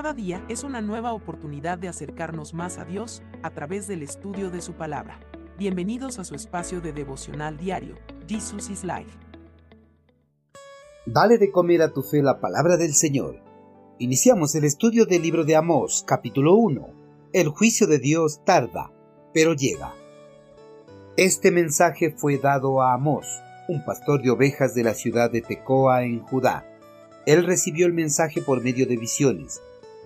Cada día es una nueva oportunidad de acercarnos más a Dios a través del estudio de su palabra. Bienvenidos a su espacio de devocional diario, Jesus is Life. Dale de comer a tu fe la palabra del Señor. Iniciamos el estudio del libro de Amós, capítulo 1. El juicio de Dios tarda, pero llega. Este mensaje fue dado a Amós, un pastor de ovejas de la ciudad de Tecoa en Judá. Él recibió el mensaje por medio de visiones.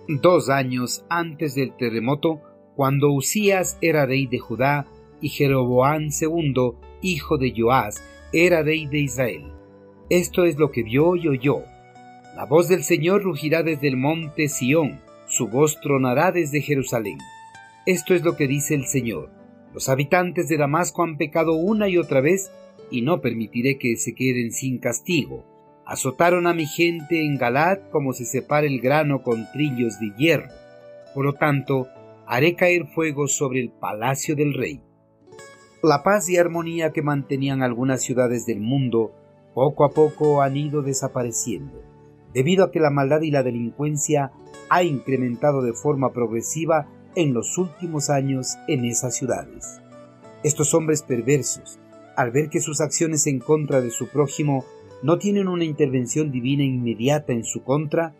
Dos años antes del terremoto, cuando Usías era rey de Judá y Jeroboán II, hijo de Joás, era rey de Israel. Esto es lo que vio y oyó. La voz del Señor rugirá desde el monte Sión, su voz tronará desde Jerusalén. Esto es lo que dice el Señor. Los habitantes de Damasco han pecado una y otra vez, y no permitiré que se queden sin castigo. Azotaron a mi gente en Galad como se separa el grano con trillos de hierro. Por lo tanto, haré caer fuego sobre el palacio del rey. La paz y armonía que mantenían algunas ciudades del mundo poco a poco han ido desapareciendo, debido a que la maldad y la delincuencia ha incrementado de forma progresiva en los últimos años en esas ciudades. Estos hombres perversos, al ver que sus acciones en contra de su prójimo no tienen una intervención divina inmediata en su contra,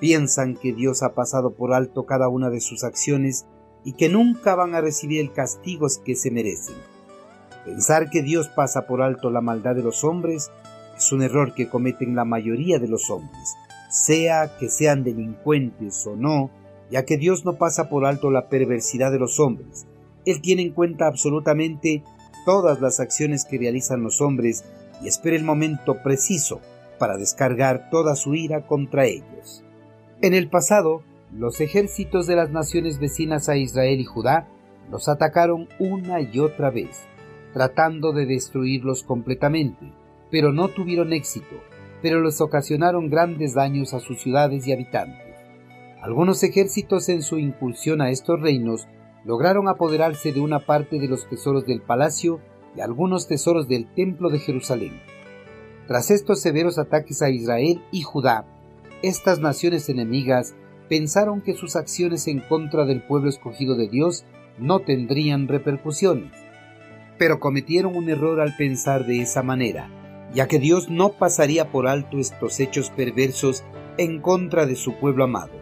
piensan que Dios ha pasado por alto cada una de sus acciones y que nunca van a recibir el castigo que se merecen. Pensar que Dios pasa por alto la maldad de los hombres es un error que cometen la mayoría de los hombres, sea que sean delincuentes o no, ya que Dios no pasa por alto la perversidad de los hombres. Él tiene en cuenta absolutamente todas las acciones que realizan los hombres y espera el momento preciso para descargar toda su ira contra ellos. En el pasado, los ejércitos de las naciones vecinas a Israel y Judá los atacaron una y otra vez, tratando de destruirlos completamente, pero no tuvieron éxito, pero les ocasionaron grandes daños a sus ciudades y habitantes. Algunos ejércitos en su incursión a estos reinos lograron apoderarse de una parte de los tesoros del palacio y algunos tesoros del templo de Jerusalén. Tras estos severos ataques a Israel y Judá, estas naciones enemigas pensaron que sus acciones en contra del pueblo escogido de Dios no tendrían repercusiones. Pero cometieron un error al pensar de esa manera, ya que Dios no pasaría por alto estos hechos perversos en contra de su pueblo amado.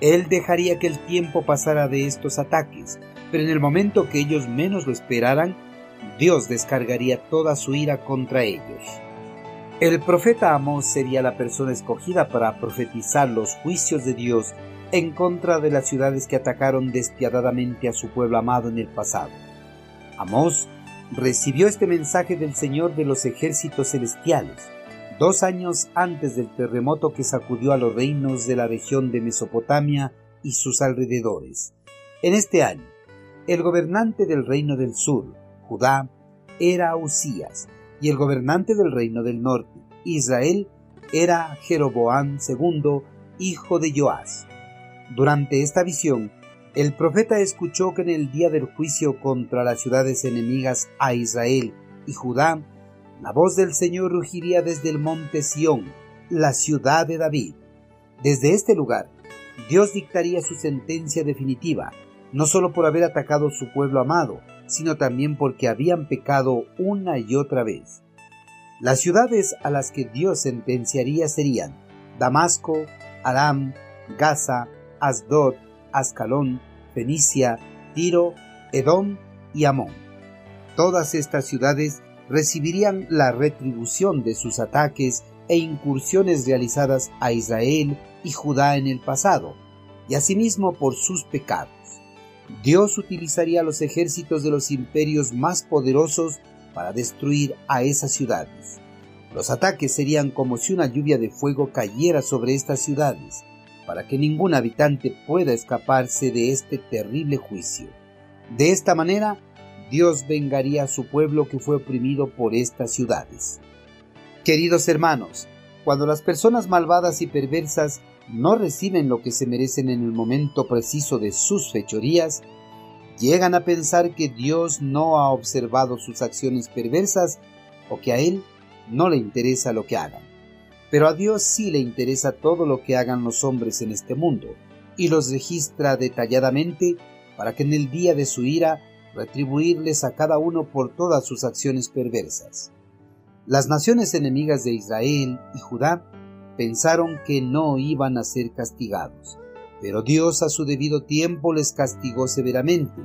Él dejaría que el tiempo pasara de estos ataques, pero en el momento que ellos menos lo esperaran, Dios descargaría toda su ira contra ellos. El profeta Amós sería la persona escogida para profetizar los juicios de Dios en contra de las ciudades que atacaron despiadadamente a su pueblo amado en el pasado. Amós recibió este mensaje del Señor de los ejércitos celestiales, dos años antes del terremoto que sacudió a los reinos de la región de Mesopotamia y sus alrededores. En este año, el gobernante del reino del sur, Judá, era Usías, y el gobernante del reino del norte, Israel, era Jeroboam II, hijo de Joás. Durante esta visión, el profeta escuchó que en el día del juicio contra las ciudades enemigas a Israel y Judá, la voz del Señor rugiría desde el monte Sión, la ciudad de David. Desde este lugar, Dios dictaría su sentencia definitiva, no solo por haber atacado su pueblo amado, sino también porque habían pecado una y otra vez. Las ciudades a las que Dios sentenciaría serían Damasco, Aram, Gaza, Asdod, Ascalón, Fenicia, Tiro, Edom y Amón. Todas estas ciudades recibirían la retribución de sus ataques e incursiones realizadas a Israel y Judá en el pasado, y asimismo por sus pecados. Dios utilizaría los ejércitos de los imperios más poderosos para destruir a esas ciudades. Los ataques serían como si una lluvia de fuego cayera sobre estas ciudades, para que ningún habitante pueda escaparse de este terrible juicio. De esta manera, Dios vengaría a su pueblo que fue oprimido por estas ciudades. Queridos hermanos, cuando las personas malvadas y perversas no reciben lo que se merecen en el momento preciso de sus fechorías, llegan a pensar que Dios no ha observado sus acciones perversas o que a Él no le interesa lo que hagan. Pero a Dios sí le interesa todo lo que hagan los hombres en este mundo, y los registra detalladamente para que en el día de su ira retribuirles a cada uno por todas sus acciones perversas. Las naciones enemigas de Israel y Judá pensaron que no iban a ser castigados, pero Dios a su debido tiempo les castigó severamente,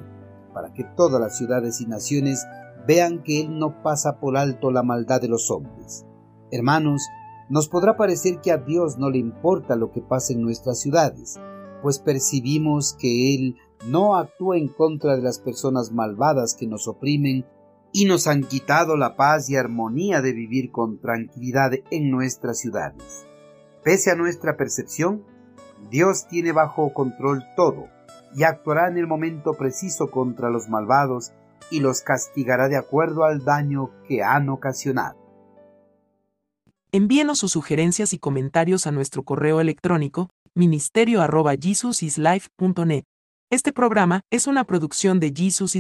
para que todas las ciudades y naciones vean que Él no pasa por alto la maldad de los hombres. Hermanos, nos podrá parecer que a Dios no le importa lo que pasa en nuestras ciudades, pues percibimos que Él no actúa en contra de las personas malvadas que nos oprimen y nos han quitado la paz y armonía de vivir con tranquilidad en nuestras ciudades. Pese a nuestra percepción, Dios tiene bajo control todo y actuará en el momento preciso contra los malvados y los castigará de acuerdo al daño que han ocasionado. Envíenos sus sugerencias y comentarios a nuestro correo electrónico ministerio arroba Este programa es una producción de Jesus is